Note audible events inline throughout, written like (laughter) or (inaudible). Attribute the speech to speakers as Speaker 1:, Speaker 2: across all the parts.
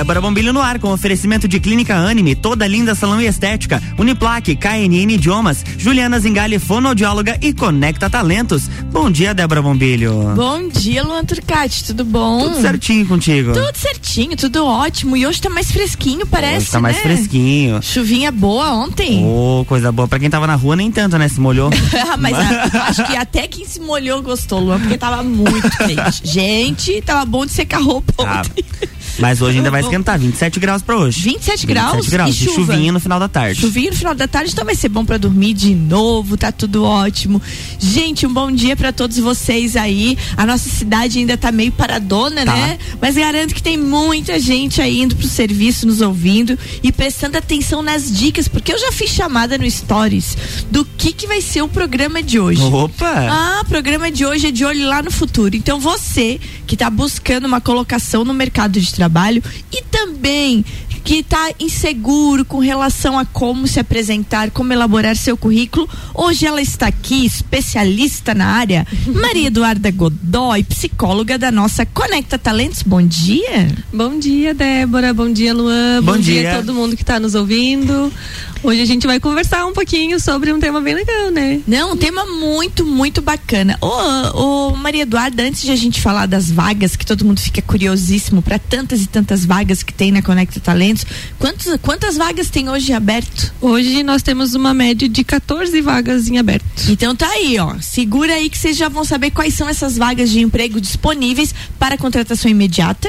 Speaker 1: Débora Bombilho no ar com oferecimento de Clínica Anime, toda linda salão e estética, Uniplaque, KNN Idiomas, Juliana Zingali, fonoaudióloga e Conecta Talentos. Bom dia, Débora Bombilho.
Speaker 2: Bom dia, Luan Turcati, tudo bom?
Speaker 1: Tudo certinho contigo.
Speaker 2: Tudo certinho, tudo ótimo. E hoje tá mais fresquinho, parece,
Speaker 1: Hoje tá mais
Speaker 2: né?
Speaker 1: fresquinho.
Speaker 2: Chuvinha boa ontem.
Speaker 1: Ô, coisa boa. Pra quem tava na rua, nem tanto, né? Se molhou. (laughs)
Speaker 2: Mas a- acho que até quem se molhou gostou, Luan, porque tava muito quente. (laughs) Gente, tava bom de secar roupa
Speaker 1: Ah,
Speaker 2: ontem.
Speaker 1: Mas hoje ainda vai esquentar, 27 graus pra hoje.
Speaker 2: 27 graus
Speaker 1: 27 graus.
Speaker 2: e chuva.
Speaker 1: chuvinha no final da tarde.
Speaker 2: Chuvinho no final da tarde, então vai ser bom pra dormir de novo, tá tudo ótimo. Gente, um bom dia pra todos vocês aí. A nossa cidade ainda tá meio paradona,
Speaker 1: Tá.
Speaker 2: né? Mas garanto que tem muita gente aí indo pro serviço, nos ouvindo e prestando atenção nas dicas, porque eu já fiz chamada no Stories do que que vai ser o programa de hoje.
Speaker 1: Opa!
Speaker 2: Ah, o programa de hoje é de olho lá no futuro. Então você que está buscando uma colocação no mercado de trabalho e também que está inseguro com relação a como se apresentar, como elaborar seu currículo, hoje ela está aqui, especialista na área, (laughs) Maria Eduarda Godoy, psicóloga da nossa Conecta Talentos. Bom dia.
Speaker 3: Bom dia, Débora. Bom dia, Luan.
Speaker 1: Bom
Speaker 3: dia.
Speaker 1: dia.
Speaker 3: a todo mundo que está nos ouvindo. Hoje a gente vai conversar um pouquinho sobre um tema bem legal, né?
Speaker 2: Não, um tema muito, muito bacana. Ô, ô, Maria Eduarda, antes de a gente falar das vagas, que todo mundo fica curiosíssimo para tantas e tantas vagas que tem na Conecta Talentos, quantos, quantas vagas tem hoje aberto?
Speaker 3: Hoje nós temos uma média de 14 vagas em aberto.
Speaker 2: Então tá aí, ó. Segura aí que vocês já vão saber quais são essas vagas de emprego disponíveis para contratação imediata.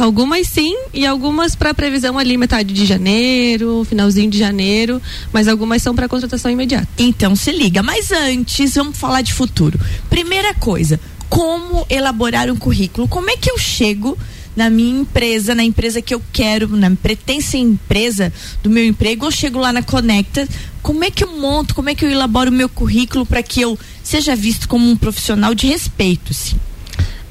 Speaker 3: Algumas sim e algumas para previsão ali metade de janeiro, finalzinho de janeiro, mas algumas são para contratação imediata.
Speaker 2: Então se liga. Mas antes, vamos falar de futuro. Primeira coisa, como elaborar um currículo? Como é que eu chego na minha empresa, na empresa que eu quero, na pretensa empresa do meu emprego, eu chego lá na Conecta, como é que eu monto, como é que eu elaboro o meu currículo para que eu seja visto como um profissional de respeito, sim?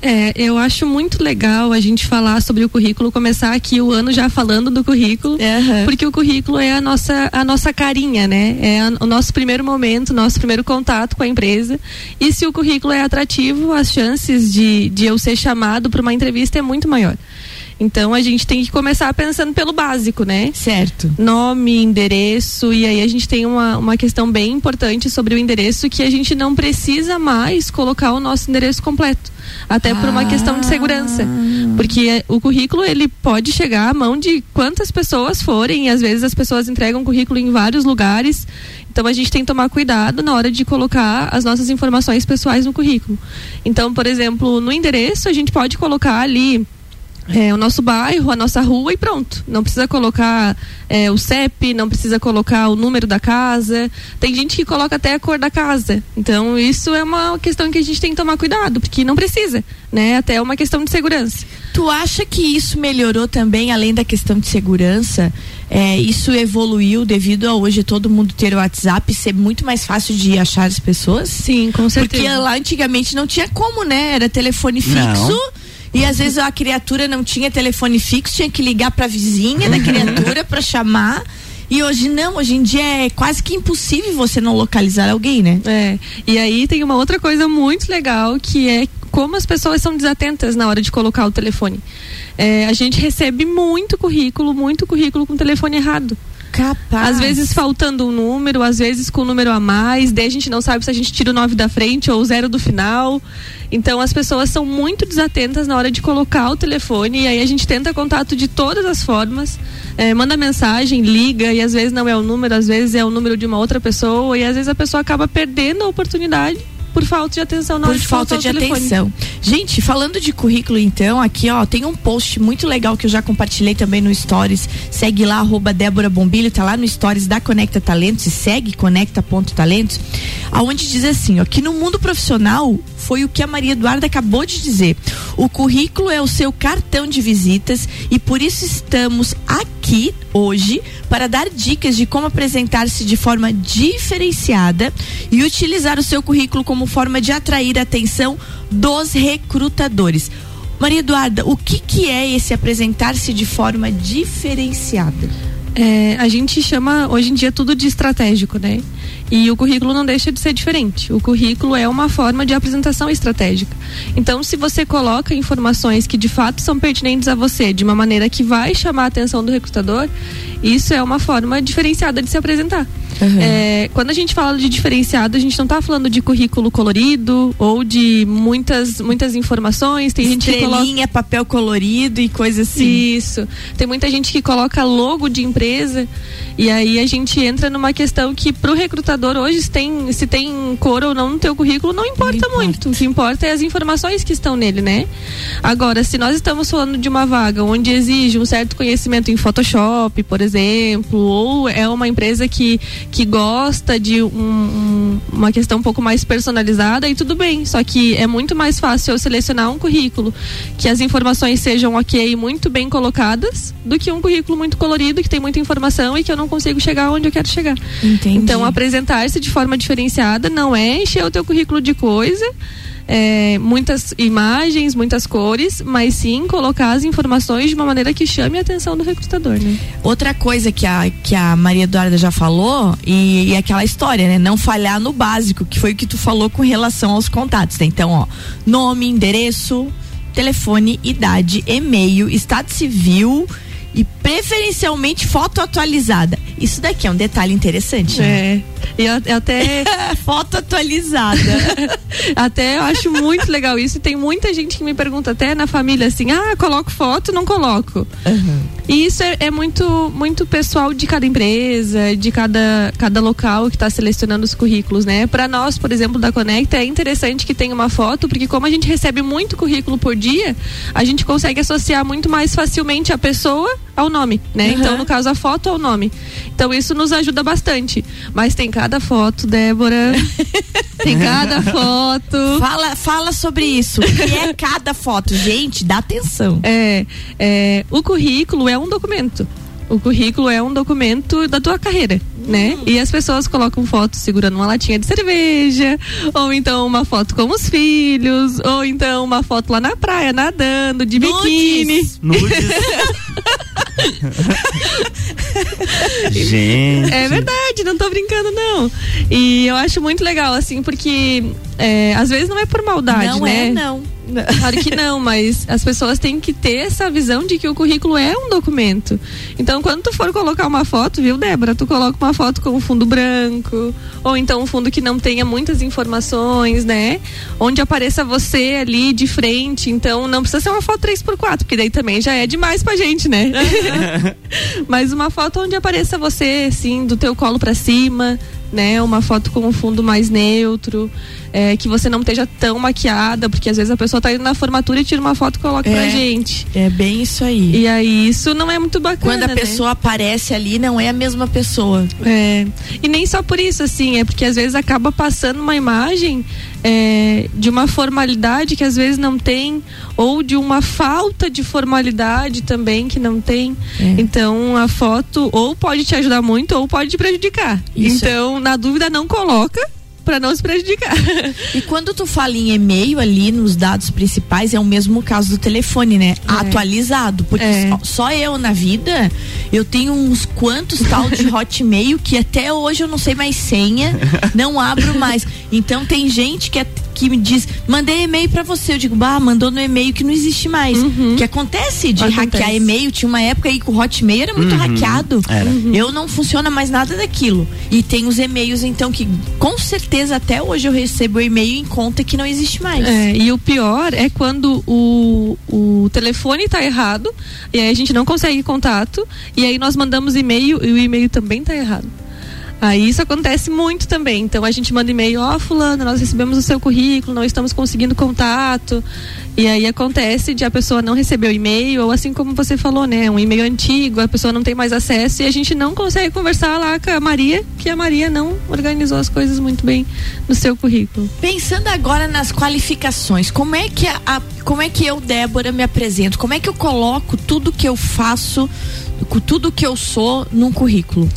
Speaker 3: É, eu acho muito legal a gente falar sobre o currículo, começar aqui o ano já falando do currículo,
Speaker 2: Aham.
Speaker 3: porque o currículo é a nossa, a nossa carinha, né? É a- o nosso primeiro momento, nosso primeiro contato com a empresa. E se o currículo é atrativo, as chances de, de eu ser chamado para uma entrevista é muito maior. Então a gente tem que começar pensando pelo básico, né?
Speaker 2: Certo.
Speaker 3: nome, endereço, e aí a gente tem uma, uma questão bem importante sobre o endereço que a gente não precisa mais colocar o nosso endereço completo. Até por uma questão de segurança. Porque é, o currículo, ele pode chegar à mão de quantas pessoas forem, e às vezes as pessoas entregam currículo em vários lugares. Então a gente tem que tomar cuidado na hora de colocar as nossas informações pessoais no currículo. Então, por exemplo, no endereço a gente pode colocar ali é, o nosso bairro, a nossa rua e pronto. Não precisa colocar é, o CEP, não precisa colocar o número da casa. Tem gente que coloca até a cor da casa. Então isso é uma questão que a gente tem que tomar cuidado, porque não precisa, né? Até é uma questão de segurança.
Speaker 2: Tu acha que isso melhorou também, além da questão de segurança? É, isso evoluiu devido a hoje todo mundo ter o WhatsApp e ser muito mais fácil de achar as pessoas?
Speaker 3: Sim, com certeza.
Speaker 2: Porque lá antigamente não tinha como, né? Era telefone fixo.
Speaker 1: Não.
Speaker 2: E às vezes a criatura não tinha telefone fixo, tinha que ligar pra vizinha da criatura pra chamar. E hoje não, hoje em dia é quase que impossível você não localizar alguém, né?
Speaker 3: É, e aí tem uma outra coisa muito legal que é como as pessoas são desatentas na hora de colocar o telefone. É, a gente recebe muito currículo, muito currículo com telefone errado.
Speaker 2: Capaz.
Speaker 3: Às vezes faltando um número, às vezes com um número a mais, daí a gente não sabe se a gente tira o 9 da frente ou o zero do final. Então as pessoas são muito desatentas na hora de colocar o telefone e aí a gente tenta contato de todas as formas, eh, manda mensagem, liga e às vezes não é o número, às vezes é o número de uma outra pessoa e às vezes a pessoa acaba perdendo a oportunidade por falta de atenção na
Speaker 2: por falta de atenção. Gente, falando de currículo, então, aqui, ó, tem um post muito legal que eu já compartilhei também no Stories. Segue lá, arroba Débora Bombilho, tá lá no Stories da Conecta Talentos, e segue conecta.talentos, aonde diz assim, ó, que no mundo profissional foi o que a Maria Eduarda acabou de dizer. O currículo é o seu cartão de visitas e por isso estamos aqui hoje para dar dicas de como apresentar-se de forma diferenciada e utilizar o seu currículo como forma de atrair a atenção dos recrutadores. Maria Eduarda, o que, que é esse apresentar-se de forma diferenciada?
Speaker 3: É, a gente chama hoje em dia tudo de estratégico, né? E o currículo não deixa de ser diferente. O currículo é uma forma de apresentação estratégica. Então, se você coloca informações que de fato são pertinentes a você, de uma maneira que vai chamar a atenção do recrutador, isso é uma forma diferenciada de se apresentar. Uhum. É, quando a gente fala de diferenciado, a gente não está falando de currículo colorido ou de muitas, muitas informações. Tem
Speaker 2: gente que coloca papel colorido e coisa assim.
Speaker 3: Isso. Tem muita gente que coloca logo de empresa e aí a gente entra numa questão que para o recrutador hoje se tem, se tem cor ou não no teu currículo não importa, não importa muito. O que importa é as informações que estão nele, né? Agora, se nós estamos falando de uma vaga onde exige um certo conhecimento em Photoshop, por exemplo, ou é uma empresa que, que gosta de um, um, uma questão um pouco mais personalizada, e tudo bem. Só que é muito mais fácil eu selecionar um currículo que as informações sejam ok, muito bem colocadas, do que um currículo muito colorido, que tem muita informação e que eu não consigo chegar onde eu quero chegar. Entendi. Então, apresentar-se de forma diferenciada não é encher o teu currículo de coisa. É, muitas imagens, muitas cores, mas sim colocar as informações de uma maneira que chame a atenção do recrutador, né?
Speaker 2: Outra coisa que a, que a Maria Eduarda já falou, e, e aquela história, né? Não falhar no básico, que foi o que tu falou com relação aos contatos. Né? Então, ó, nome, endereço, telefone, idade, e-mail, estado civil e preferencialmente foto atualizada. Isso daqui é um detalhe interessante.
Speaker 3: Né? É. Eu, até. (laughs)
Speaker 2: foto atualizada. (laughs)
Speaker 3: até eu acho muito legal isso. E tem muita gente que me pergunta, até na família, assim: ah, coloco foto, não coloco. Uhum. E isso é, é, muito, muito pessoal de cada empresa, de cada, cada local que está selecionando os currículos, né? Para nós, por exemplo, da Conecta, é interessante que tenha uma foto, porque como a gente recebe muito currículo por dia, a gente consegue associar muito mais facilmente a pessoa ao nome, né? Uhum. Então, no caso, a foto ao nome. Então, isso nos ajuda bastante. Mas tem cada foto, Débora. (laughs) tem cada foto.
Speaker 2: Fala, fala sobre isso. O que é cada foto? Gente, dá atenção.
Speaker 3: É, é, o currículo é um documento. O currículo é um documento da tua carreira, né? Hum. E as pessoas colocam fotos segurando uma latinha de cerveja, ou então uma foto com os filhos, ou então uma foto lá na praia nadando de Nudes. biquíni. Nudes. (laughs)
Speaker 1: Gente.
Speaker 3: É verdade, não tô brincando, não. E eu acho muito legal, assim, porque é, às vezes não é por maldade,
Speaker 2: não
Speaker 3: né?
Speaker 2: É, não,
Speaker 3: Claro que não, mas as pessoas têm que ter essa visão de que o currículo é um documento. Então, quando tu for colocar uma foto, viu, Débora? Tu coloca uma foto com um fundo branco, ou então um fundo que não tenha muitas informações, né? Onde apareça você ali de frente. Então, não precisa ser uma foto 3x4, porque daí também já é demais pra gente, né? (laughs) Mas uma foto onde apareça você, assim, do teu colo para cima, né? Uma foto com um fundo mais neutro, é, que você não esteja tão maquiada, porque às vezes a pessoa tá indo na formatura e tira uma foto e coloca é, pra gente.
Speaker 2: É bem isso aí.
Speaker 3: E aí isso não é muito bacana.
Speaker 2: Quando a
Speaker 3: né?
Speaker 2: pessoa aparece ali, não é a mesma pessoa.
Speaker 3: É. E nem só por isso, assim, é porque às vezes acaba passando uma imagem é, de uma formalidade que às vezes não tem, ou de uma falta de formalidade também que não tem. É. Então a foto ou pode te ajudar muito ou pode te prejudicar. Isso. Então, na dúvida, não coloca para não se prejudicar. (laughs)
Speaker 2: E quando tu fala em e-mail ali nos dados principais, é o mesmo caso do telefone, né? É. Atualizado. Porque é. só, só, eu na vida, eu tenho uns quantos tal de (laughs) hotmail que até hoje eu não sei mais senha, não abro mais. Então tem gente que é que me diz, mandei e-mail para você. Eu digo, bah, mandou no e-mail que não existe mais. Uhum. Que acontece de acontece. hackear e-mail. Tinha uma época aí que o Hotmail era muito uhum. hackeado. Era. Uhum. Eu não funciona mais nada daquilo. E tem os e-mails, então, que com certeza até hoje eu recebo e-mail em conta que não existe mais.
Speaker 3: É, e o pior é quando o, o telefone tá errado, e aí a gente não consegue contato, e aí nós mandamos e-mail e o e-mail também tá errado. Aí isso acontece muito também. Então a gente manda e-mail, ó, oh, fulano, nós recebemos o seu currículo, não estamos conseguindo contato. E aí acontece de a pessoa não receber o e-mail, ou assim como você falou, né? Um e-mail antigo, a pessoa não tem mais acesso e a gente não consegue conversar lá com a Maria, que a Maria não organizou as coisas muito bem no seu currículo.
Speaker 2: Pensando agora nas qualificações, como é que a, a como é que eu, Débora, me apresento? Como é que eu coloco tudo que eu faço, tudo que eu sou num currículo?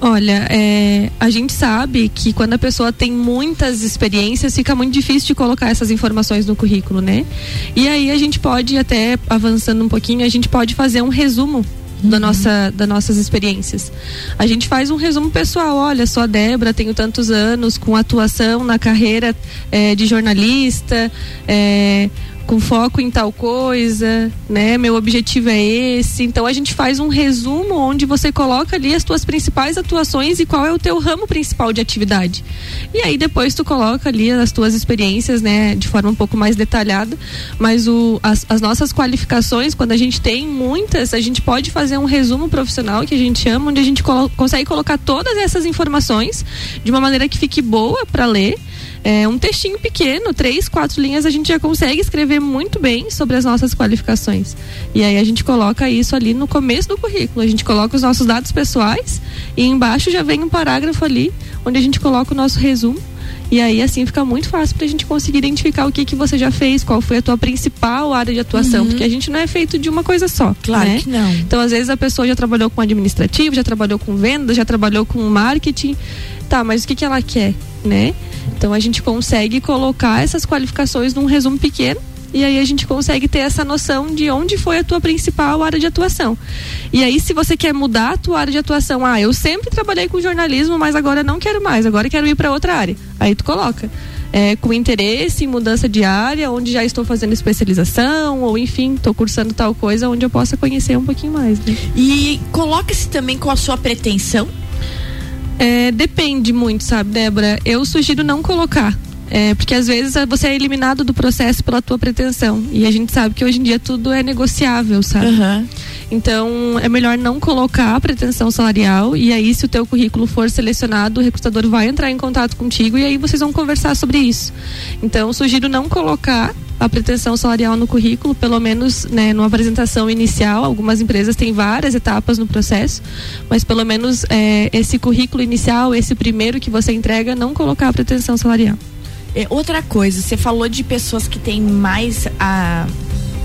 Speaker 3: Olha, é, a gente sabe que quando a pessoa tem muitas experiências, fica muito difícil de colocar essas informações no currículo, né? E aí a gente pode, até avançando um pouquinho, a gente pode fazer um resumo uhum. da nossa, das nossas experiências. A gente faz um resumo pessoal. Olha, sou a Débora, tenho tantos anos com atuação na carreira é, de jornalista. É, com foco em tal coisa, né? Meu objetivo é esse. Então a gente faz um resumo onde você coloca ali as tuas principais atuações e qual é o teu ramo principal de atividade. E aí depois tu coloca ali as tuas experiências, né, de forma um pouco mais detalhada, mas o, as, as nossas qualificações, quando a gente tem muitas, a gente pode fazer um resumo profissional que a gente chama, onde a gente colo consegue colocar todas essas informações de uma maneira que fique boa para ler é, um textinho pequeno, três, quatro linhas, a gente já consegue escrever muito bem sobre as nossas qualificações. E aí a gente coloca isso ali no começo do currículo. A gente coloca os nossos dados pessoais e embaixo já vem um parágrafo ali onde a gente coloca o nosso resumo. E aí, assim, fica muito fácil para a gente conseguir identificar o que, que você já fez, qual foi a tua principal área de atuação, uhum. porque a gente não é feito de uma coisa só.
Speaker 2: Claro
Speaker 3: né?
Speaker 2: que não.
Speaker 3: Então, às vezes, a pessoa já trabalhou com administrativo, já trabalhou com venda, já trabalhou com marketing. Tá, mas o que, que ela quer, né? Então a gente consegue colocar essas qualificações num resumo pequeno e aí a gente consegue ter essa noção de onde foi a tua principal área de atuação. E aí se você quer mudar a tua área de atuação, ah, eu sempre trabalhei com jornalismo, mas agora não quero mais, agora quero ir para outra área. Aí tu coloca. É, com interesse em mudança de área, onde já estou fazendo especialização, ou enfim, estou cursando tal coisa onde eu possa conhecer um pouquinho mais. Né?
Speaker 2: E coloca-se também com a sua pretensão
Speaker 3: é, depende muito, sabe, Débora? Eu sugiro não colocar. É, porque às vezes você é eliminado do processo pela tua pretensão. E a gente sabe que hoje em dia tudo é negociável, sabe?
Speaker 2: Uhum.
Speaker 3: Então é melhor não colocar a pretensão salarial. E aí, se o teu currículo for selecionado, o recrutador vai entrar em contato contigo e aí vocês vão conversar sobre isso. Então, sugiro não colocar a pretensão salarial no currículo, pelo menos né, numa apresentação inicial. Algumas empresas têm várias etapas no processo, mas pelo menos é, esse currículo inicial, esse primeiro que você entrega, não colocar a pretensão salarial.
Speaker 2: É, outra coisa, você falou de pessoas que têm mais a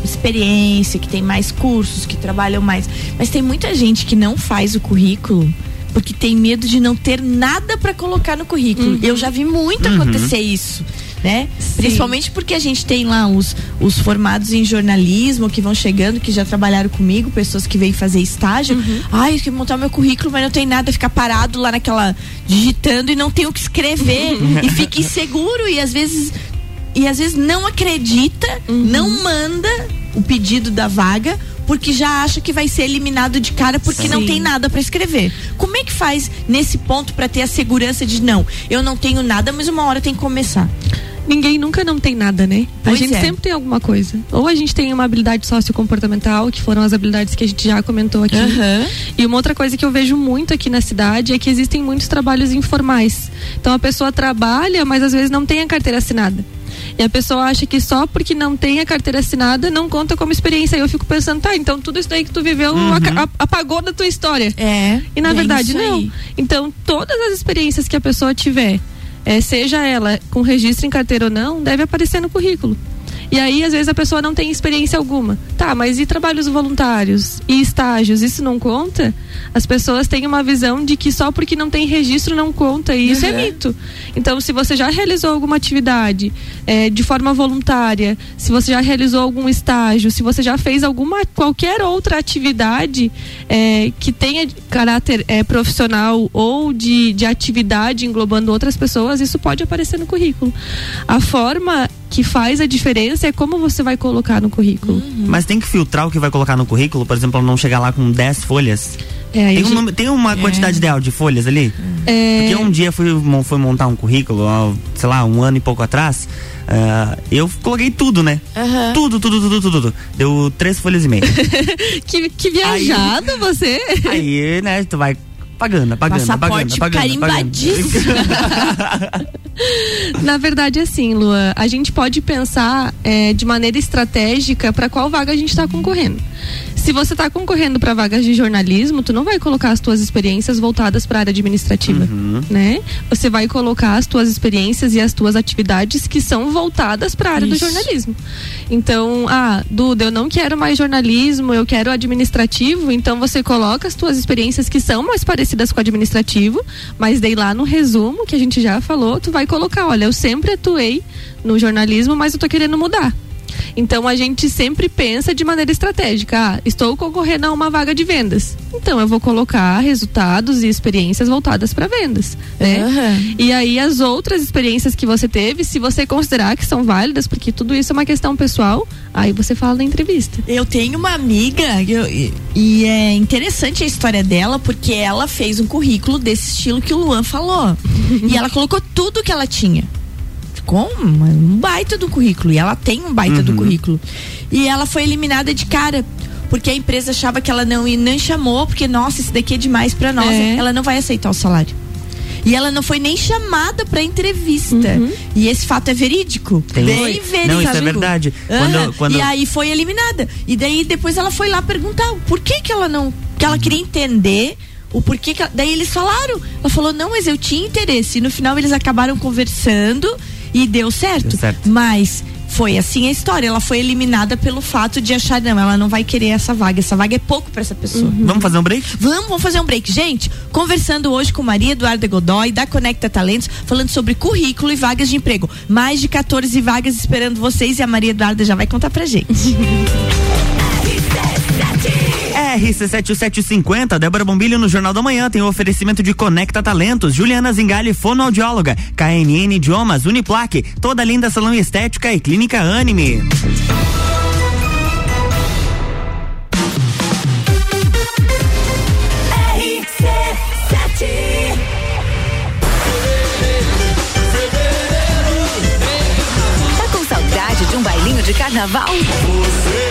Speaker 2: experiência, que têm mais cursos, que trabalham mais, mas tem muita gente que não faz o currículo porque tem medo de não ter nada para colocar no currículo. Uhum. Eu já vi muito uhum. acontecer isso né? Sim. Principalmente porque a gente tem lá os, os formados em jornalismo que vão chegando, que já trabalharam comigo, pessoas que vêm fazer estágio. Uhum. Ai, eu quero montar meu currículo, mas não tem nada, ficar parado lá naquela digitando e não tem o que escrever uhum. e fica inseguro e às vezes e às vezes não acredita, uhum. não manda o pedido da vaga porque já acha que vai ser eliminado de cara porque Sim. não tem nada para escrever. Como é que faz nesse ponto para ter a segurança de não, eu não tenho nada, mas uma hora tem que começar?
Speaker 3: Ninguém nunca não tem nada, né? Pois a gente é. sempre tem alguma coisa. Ou a gente tem uma habilidade sociocomportamental, que foram as habilidades que a gente já comentou aqui.
Speaker 2: Uhum.
Speaker 3: E uma outra coisa que eu vejo muito aqui na cidade é que existem muitos trabalhos informais. Então a pessoa trabalha, mas às vezes não tem a carteira assinada. E a pessoa acha que só porque não tem a carteira assinada não conta como experiência. E eu fico pensando, tá, então tudo isso daí que tu viveu uhum. apagou da tua história.
Speaker 2: É.
Speaker 3: E na verdade não. Então todas as experiências que a pessoa tiver é, seja ela com registro em carteira ou não, deve aparecer no currículo. E aí, às vezes, a pessoa não tem experiência alguma. Tá, mas e trabalhos voluntários? E estágios? Isso não conta? As pessoas têm uma visão de que só porque não tem registro não conta. E isso é uhum. é mito. Então, se você já realizou alguma atividade é, de forma voluntária, se você já realizou algum estágio, se você já fez alguma qualquer outra atividade é, que tenha caráter é, profissional ou de, de atividade englobando outras pessoas, isso pode aparecer no currículo. A forma que faz a diferença é como você vai colocar no currículo. Uhum.
Speaker 1: Mas tem que filtrar o que vai colocar no currículo, por exemplo, não chegar lá com 10 folhas. É, tem, um gente... nome, tem, uma é. quantidade ideal de folhas ali? É. Porque um dia fui, fui montar um currículo, sei lá, um ano e pouco atrás. Uh, eu coloquei tudo, né?
Speaker 2: Uhum.
Speaker 1: Tudo, tudo, tudo, tudo, tudo. Deu três folhas e meia. (laughs)
Speaker 3: que, que viajado aí, você!
Speaker 1: Aí, né, tu vai pagando, pagando,
Speaker 2: Passaporte
Speaker 1: pagando, pagando, (laughs) (laughs)
Speaker 3: Na verdade, assim, Lua, a gente pode pensar é, de maneira estratégica para qual vaga a gente está concorrendo. Se você está concorrendo para vagas de jornalismo, tu não vai colocar as tuas experiências voltadas para a área administrativa, uhum. né? Você vai colocar as tuas experiências e as tuas atividades que são voltadas para a área Isso. do jornalismo. Então, ah, Duda, eu não quero mais jornalismo, eu quero administrativo, então você coloca as tuas experiências que são mais parecidas com o administrativo, mas daí lá no resumo que a gente já falou, tu vai colocar, olha, eu sempre atuei no jornalismo, mas eu tô querendo mudar. Então a gente sempre pensa de maneira estratégica. Ah, estou concorrendo a uma vaga de vendas. Então eu vou colocar resultados e experiências voltadas para vendas, né? Uhum. E aí as outras experiências que você teve, se você considerar que são válidas, porque tudo isso é uma questão pessoal, aí você fala na entrevista.
Speaker 2: Eu tenho uma amiga eu, e é interessante a história dela porque ela fez um currículo desse estilo que o Luan falou (laughs) e ela colocou tudo que ela tinha com um baita do currículo. E ela tem um baita uhum. do currículo. E ela foi eliminada de cara. Porque a empresa achava que ela não, e não chamou, porque, nossa, isso daqui é demais para nós. É. Ela não vai aceitar o salário. E ela não foi nem chamada para entrevista. Uhum. E esse fato é verídico.
Speaker 1: Tem Bem verídico. Não, isso é verdade.
Speaker 2: Quando, quando... E aí foi eliminada. E daí depois ela foi lá perguntar por que que ela não. Que ela queria entender o porquê que. Ela... Daí eles falaram. Ela falou, não, mas eu tinha interesse. E no final eles acabaram conversando e deu certo. Deu certo. Mas foi assim a história. Ela foi eliminada pelo fato de achar, não, ela não vai querer essa vaga. Essa vaga é pouco para essa pessoa. Uhum.
Speaker 1: Vamos fazer um break?
Speaker 2: Vamos, vamos fazer um break. Gente, conversando hoje com Maria Eduarda Godoy, da Conecta Talentos, falando sobre currículo e vagas de emprego. Mais de 14 vagas esperando vocês e a Maria Eduarda já vai contar pra gente. (laughs)
Speaker 1: RC7750, Débora Bombilho no Jornal da Manhã tem o oferecimento de Conecta Talentos, Juliana Zingali, fonoaudióloga, KNN Idiomas, Uniplaque, toda linda salão estética e clínica Anime.
Speaker 4: Tá com saudade de um bailinho de carnaval? Você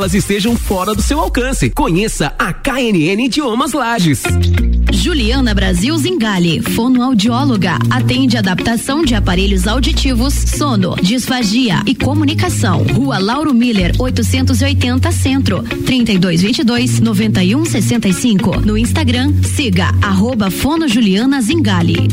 Speaker 5: elas estejam fora do seu alcance. Conheça a KNN Idiomas Lages.
Speaker 6: Juliana Brasil Zingale, fonoaudióloga, atende adaptação de aparelhos auditivos, sono, disfagia e comunicação. Rua Lauro Miller, 880 Centro, 3222 9165. No Instagram, siga arroba Fono Juliana Zingale.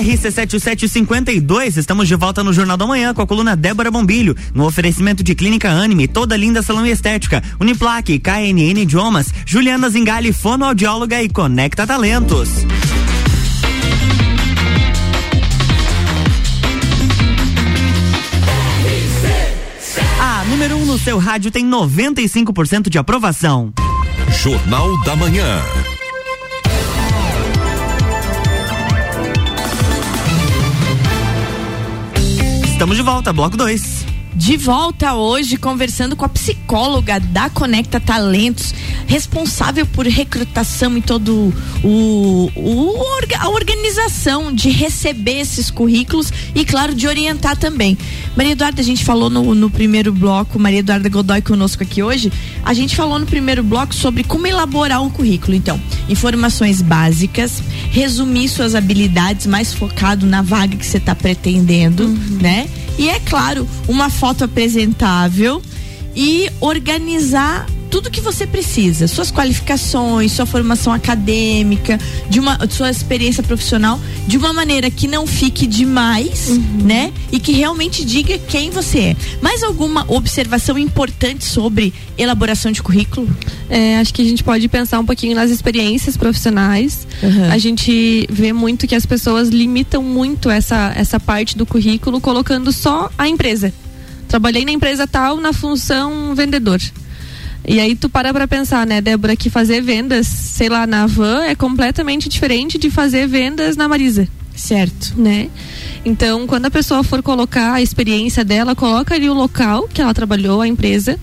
Speaker 1: RC7752, estamos de volta no Jornal da Manhã com a coluna Débora Bombilho, no oferecimento de Clínica Anime, toda linda salão e estética, Uniplaque, KNN Idiomas, Juliana Zingali, fonoaudióloga e Conecta Talentos. A número 1 um no seu rádio tem 95% de aprovação.
Speaker 7: Jornal da Manhã.
Speaker 1: Estamos de volta, bloco 2.
Speaker 2: De volta hoje conversando com a psicóloga da Conecta Talentos, responsável por recrutação e todo o, o a organização de receber esses currículos e claro de orientar também. Maria Eduarda, a gente falou no, no primeiro bloco, Maria Eduarda Godoy conosco aqui hoje, a gente falou no primeiro bloco sobre como elaborar um currículo. Então, informações básicas, resumir suas habilidades mais focado na vaga que você está pretendendo, uhum. né? E é claro, uma foto apresentável e organizar tudo que você precisa, suas qualificações, sua formação acadêmica, de uma sua experiência profissional, de uma maneira que não fique demais, uhum. né? E que realmente diga quem você é. Mais alguma observação importante sobre elaboração de currículo?
Speaker 3: É, acho que a gente pode pensar um pouquinho nas experiências profissionais. Uhum. A gente vê muito que as pessoas limitam muito essa essa parte do currículo colocando só a empresa. Trabalhei na empresa tal na função vendedor E aí tu para pra pensar, né, Débora, que fazer vendas, sei lá, na van é completamente diferente de fazer vendas na Marisa.
Speaker 2: Certo.
Speaker 3: Né? Então, quando a pessoa for colocar a experiência dela, coloca ali o local que ela trabalhou, a empresa,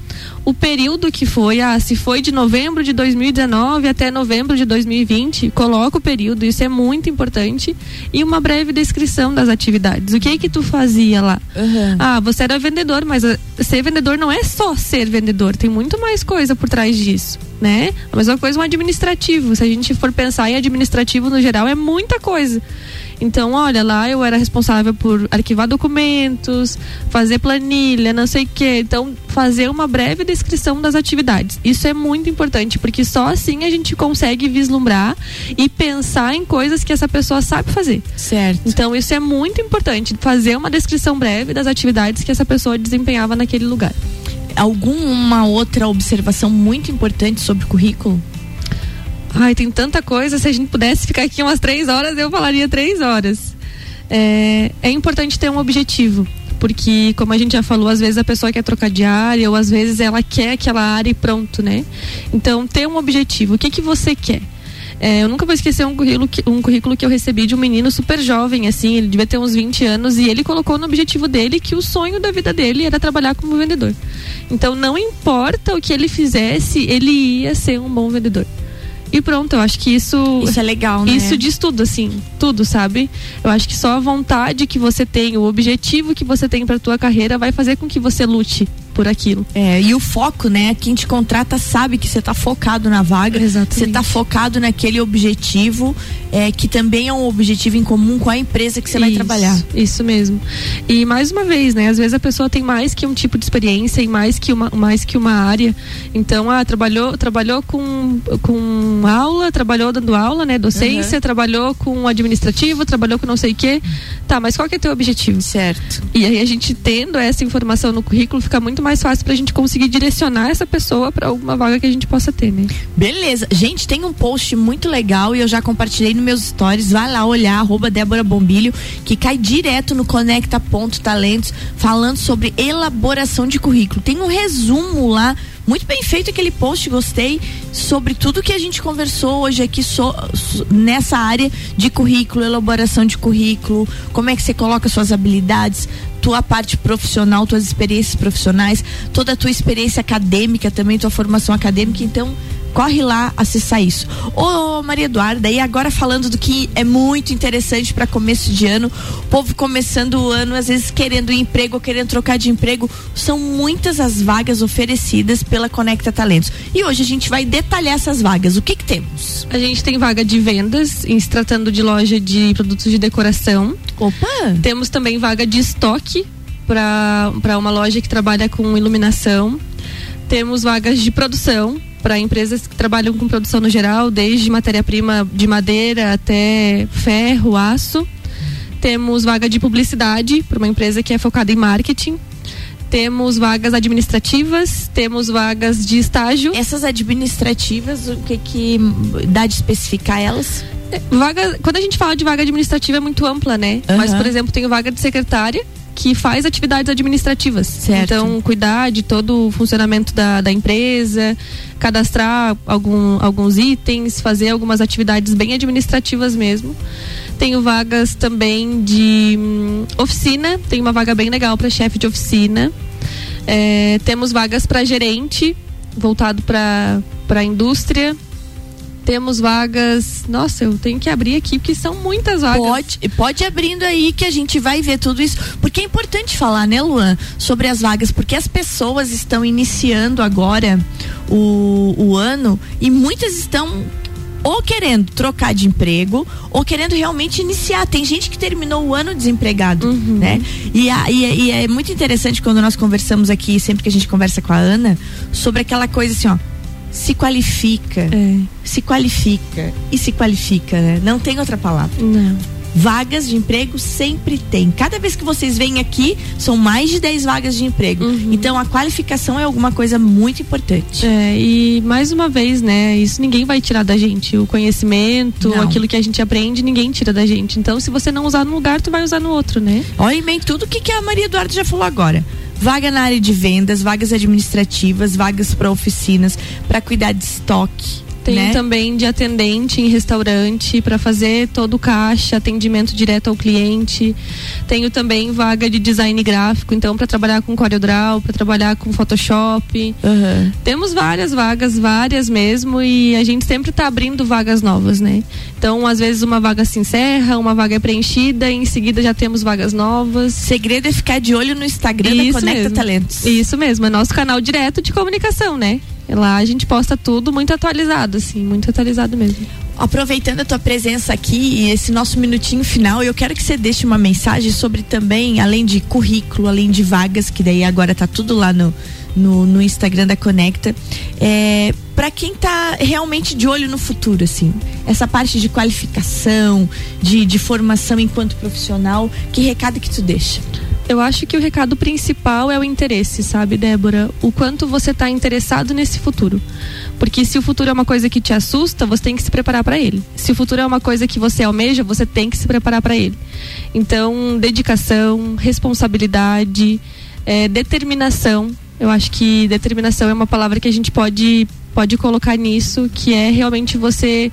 Speaker 3: o período que foi, ah, se foi de novembro de 2019 até novembro de 2020, coloca o período, isso é muito importante, e uma breve descrição das atividades. O que é que tu fazia lá? Uhum. Ah, você era vendedor, mas ah, ser vendedor não é só ser vendedor, tem muito mais coisa por trás disso, né? A mesma coisa um administrativo, se a gente for pensar em administrativo no geral, é muita coisa. Então, olha, lá eu era responsável por arquivar documentos, fazer planilha, não sei o quê. Então, fazer uma breve descrição das atividades. Isso é muito importante, porque só assim a gente consegue vislumbrar e pensar em coisas que essa pessoa sabe fazer.
Speaker 2: Certo.
Speaker 3: Então, isso é muito importante, fazer uma descrição breve das atividades que essa pessoa desempenhava naquele lugar.
Speaker 2: Alguma outra observação muito importante sobre o currículo?
Speaker 3: Ai, tem tanta coisa. Se a gente pudesse ficar aqui umas três horas, eu falaria três horas. É, é importante ter um objetivo. Porque, como a gente já falou, às vezes a pessoa quer trocar de área, ou às vezes ela quer aquela área e pronto, né? Então, ter um objetivo. O que, que você quer? É, eu nunca vou esquecer um currículo, que, um currículo que eu recebi de um menino super jovem, assim, ele devia ter uns 20 anos, e ele colocou no objetivo dele que o sonho da vida dele era trabalhar como vendedor. Então, não importa o que ele fizesse, ele ia ser um bom vendedor. E pronto, eu acho que isso.
Speaker 2: Isso é legal, né?
Speaker 3: Isso diz tudo, assim. Tudo, sabe? Eu acho que só a vontade que você tem, o objetivo que você tem pra tua carreira vai fazer com que você lute por aquilo.
Speaker 2: É, e o foco, né? Quem te contrata sabe que você está focado na vaga, você está focado naquele objetivo, é, que também é um objetivo em comum com a empresa que você vai trabalhar.
Speaker 3: Isso mesmo. E mais uma vez, né? Às vezes a pessoa tem mais que um tipo de experiência e mais que uma, mais que uma área. Então, ah, trabalhou, trabalhou com, com aula, trabalhou dando aula, né? Docência, uhum. trabalhou com administrativo, trabalhou com não sei o quê. Tá, mas qual que é teu objetivo?
Speaker 2: Certo.
Speaker 3: E aí a gente tendo essa informação no currículo fica muito mais fácil pra gente conseguir direcionar essa pessoa para alguma vaga que a gente possa ter, né?
Speaker 2: Beleza. Gente, tem um post muito legal e eu já compartilhei nos meus stories. Vai lá olhar, arroba Débora Bombilho, que cai direto no Conecta Ponto Talentos, falando sobre elaboração de currículo. Tem um resumo lá muito bem feito aquele post, gostei sobre tudo que a gente conversou hoje aqui so, so, nessa área de currículo, elaboração de currículo, como é que você coloca suas habilidades, tua parte profissional, tuas experiências profissionais, toda a tua experiência acadêmica também, tua formação acadêmica. Então, corre lá acessar isso. Ô Maria Eduarda, e agora falando do que é muito interessante para começo de ano, povo começando o ano, às vezes querendo emprego, querendo trocar de emprego, são muitas as vagas oferecidas pela Conecta Talentos. E hoje a gente vai detalhar essas vagas. O que que temos?
Speaker 3: A gente tem vaga de vendas, em se tratando de loja de produtos de decoração.
Speaker 2: Opa!
Speaker 3: Temos também vaga de estoque para uma loja que trabalha com iluminação. Temos vagas de produção, para empresas que trabalham com produção no geral, desde matéria-prima de madeira até ferro, aço. Temos vaga de publicidade para uma empresa que é focada em marketing. Temos vagas administrativas, temos vagas de estágio.
Speaker 2: Essas administrativas, o que que dá de especificar elas?
Speaker 3: Vaga, quando a gente fala de vaga administrativa é muito ampla, né? Uhum. Mas, por exemplo, tem vaga de secretária, que faz atividades administrativas.
Speaker 2: Certo.
Speaker 3: Então, cuidar de todo o funcionamento da, da empresa, cadastrar algum, alguns itens, fazer algumas atividades bem administrativas mesmo. Tenho vagas também de hum, oficina, tem uma vaga bem legal para chefe de oficina. É, temos vagas para gerente, voltado para a indústria temos vagas. Nossa, eu tenho que abrir aqui porque são muitas vagas.
Speaker 2: Pode, pode abrindo aí que a gente vai ver tudo isso. Porque é importante falar, né, Luan, sobre as vagas, porque as pessoas estão iniciando agora o, o ano e muitas estão ou querendo trocar de emprego ou querendo realmente iniciar. Tem gente que terminou o ano desempregado, uhum. né? E, a, e, e, é muito interessante quando nós conversamos aqui, sempre que a gente conversa com a Ana, sobre aquela coisa assim, ó se qualifica. É. Se qualifica. E se qualifica, né? Não tem outra palavra.
Speaker 3: Não.
Speaker 2: Vagas de emprego sempre tem. Cada vez que vocês vêm aqui, são mais de 10 vagas de emprego. Uhum. Então a qualificação é alguma coisa muito importante.
Speaker 3: É, e mais uma vez, né? Isso ninguém vai tirar da gente. O conhecimento, não. aquilo que a gente aprende, ninguém tira da gente. Então, se você não usar num lugar, tu vai usar no outro, né?
Speaker 2: Olha bem tudo que, que a Maria Eduardo já falou agora vaga na área de vendas, vagas administrativas, vagas para oficinas, para cuidar de estoque
Speaker 3: tem
Speaker 2: né?
Speaker 3: também de atendente em restaurante para fazer todo o caixa, atendimento direto ao cliente. Tenho também vaga de design gráfico, então para trabalhar com CorelDRAW, para trabalhar com Photoshop. Uhum. Temos várias vagas, várias mesmo, e a gente sempre está abrindo vagas novas, né? Então, às vezes uma vaga se encerra, uma vaga é preenchida, em seguida já temos vagas novas.
Speaker 2: Segredo é ficar de olho no Instagram Isso da Conecta mesmo. Talentos.
Speaker 3: Isso mesmo, é nosso canal direto de comunicação, né? Lá a gente posta tudo muito atualizado, assim, muito atualizado mesmo.
Speaker 2: Aproveitando a tua presença aqui e esse nosso minutinho final, eu quero que você deixe uma mensagem sobre também, além de currículo, além de vagas, que daí agora tá tudo lá no, no, no Instagram da Conecta. É, para quem tá realmente de olho no futuro, assim, essa parte de qualificação, de, de formação enquanto profissional, que recado que tu deixa?
Speaker 3: Eu acho que o recado principal é o interesse, sabe, Débora? O quanto você está interessado nesse futuro. Porque se o futuro é uma coisa que te assusta, você tem que se preparar para ele. Se o futuro é uma coisa que você almeja, você tem que se preparar para ele. Então, dedicação, responsabilidade, é, determinação. Eu acho que determinação é uma palavra que a gente pode, pode colocar nisso, que é realmente você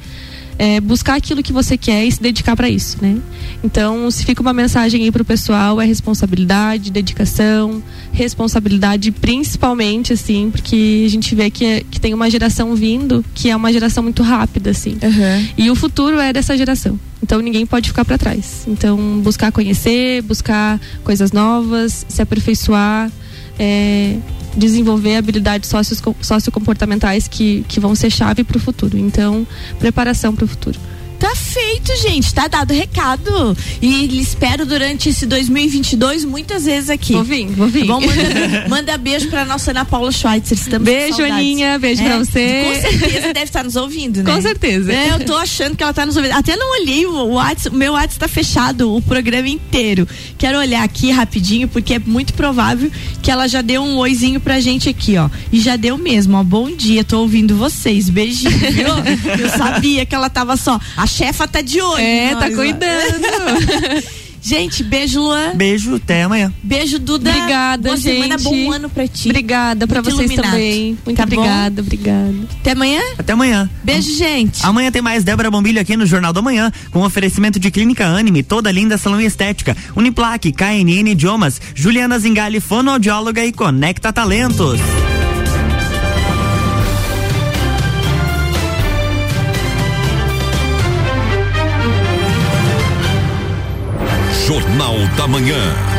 Speaker 3: é, buscar aquilo que você quer e se dedicar para isso, né? Então, se fica uma mensagem aí pro pessoal, é responsabilidade, dedicação, responsabilidade principalmente, assim, porque a gente vê que, é, que tem uma geração vindo que é uma geração muito rápida, assim. Uhum. E o futuro é dessa geração. Então ninguém pode ficar para trás. Então buscar conhecer, buscar coisas novas, se aperfeiçoar, é, desenvolver habilidades sociocomportamentais que, que vão ser chave para o futuro. Então, preparação para o futuro.
Speaker 2: Tá feito, gente. Tá dado recado. E espero durante esse 2022 muitas vezes aqui.
Speaker 3: Vou vir, vou vir.
Speaker 2: Tá bom, manda, (laughs) manda beijo pra nossa Ana Paula Schweitzer. Estamos
Speaker 3: beijo, Aninha. Beijo é, pra você.
Speaker 2: Com certeza deve estar nos ouvindo, né?
Speaker 3: Com certeza.
Speaker 2: É, eu tô achando que ela tá nos ouvindo. Até não olhei o WhatsApp. O meu WhatsApp tá fechado o programa inteiro. Quero olhar aqui rapidinho, porque é muito provável que ela já deu um oizinho pra gente aqui, ó. E já deu mesmo, ó. Bom dia, tô ouvindo vocês. Beijinho, viu? (laughs) Eu sabia que ela tava só chefa tá de olho.
Speaker 3: É, tá cuidando. (laughs)
Speaker 2: Gente, beijo, Luan.
Speaker 1: Beijo, até amanhã.
Speaker 2: Beijo, Duda.
Speaker 3: Obrigada,
Speaker 2: Boa
Speaker 3: gente.
Speaker 2: semana, bom ano pra ti.
Speaker 3: Obrigada pra vocês iluminado. também. Muito tá obrigada, obrigada.
Speaker 2: Até amanhã?
Speaker 1: Até amanhã.
Speaker 2: Beijo, gente.
Speaker 1: Amanhã tem mais Débora Bombilho aqui no Jornal da Manhã, com oferecimento de Clínica Anime, toda linda salão e estética, Uniplaque, KNN Idiomas, Juliana Zingali, fonoaudióloga e Conecta Talentos.
Speaker 7: Jornal da Manhã.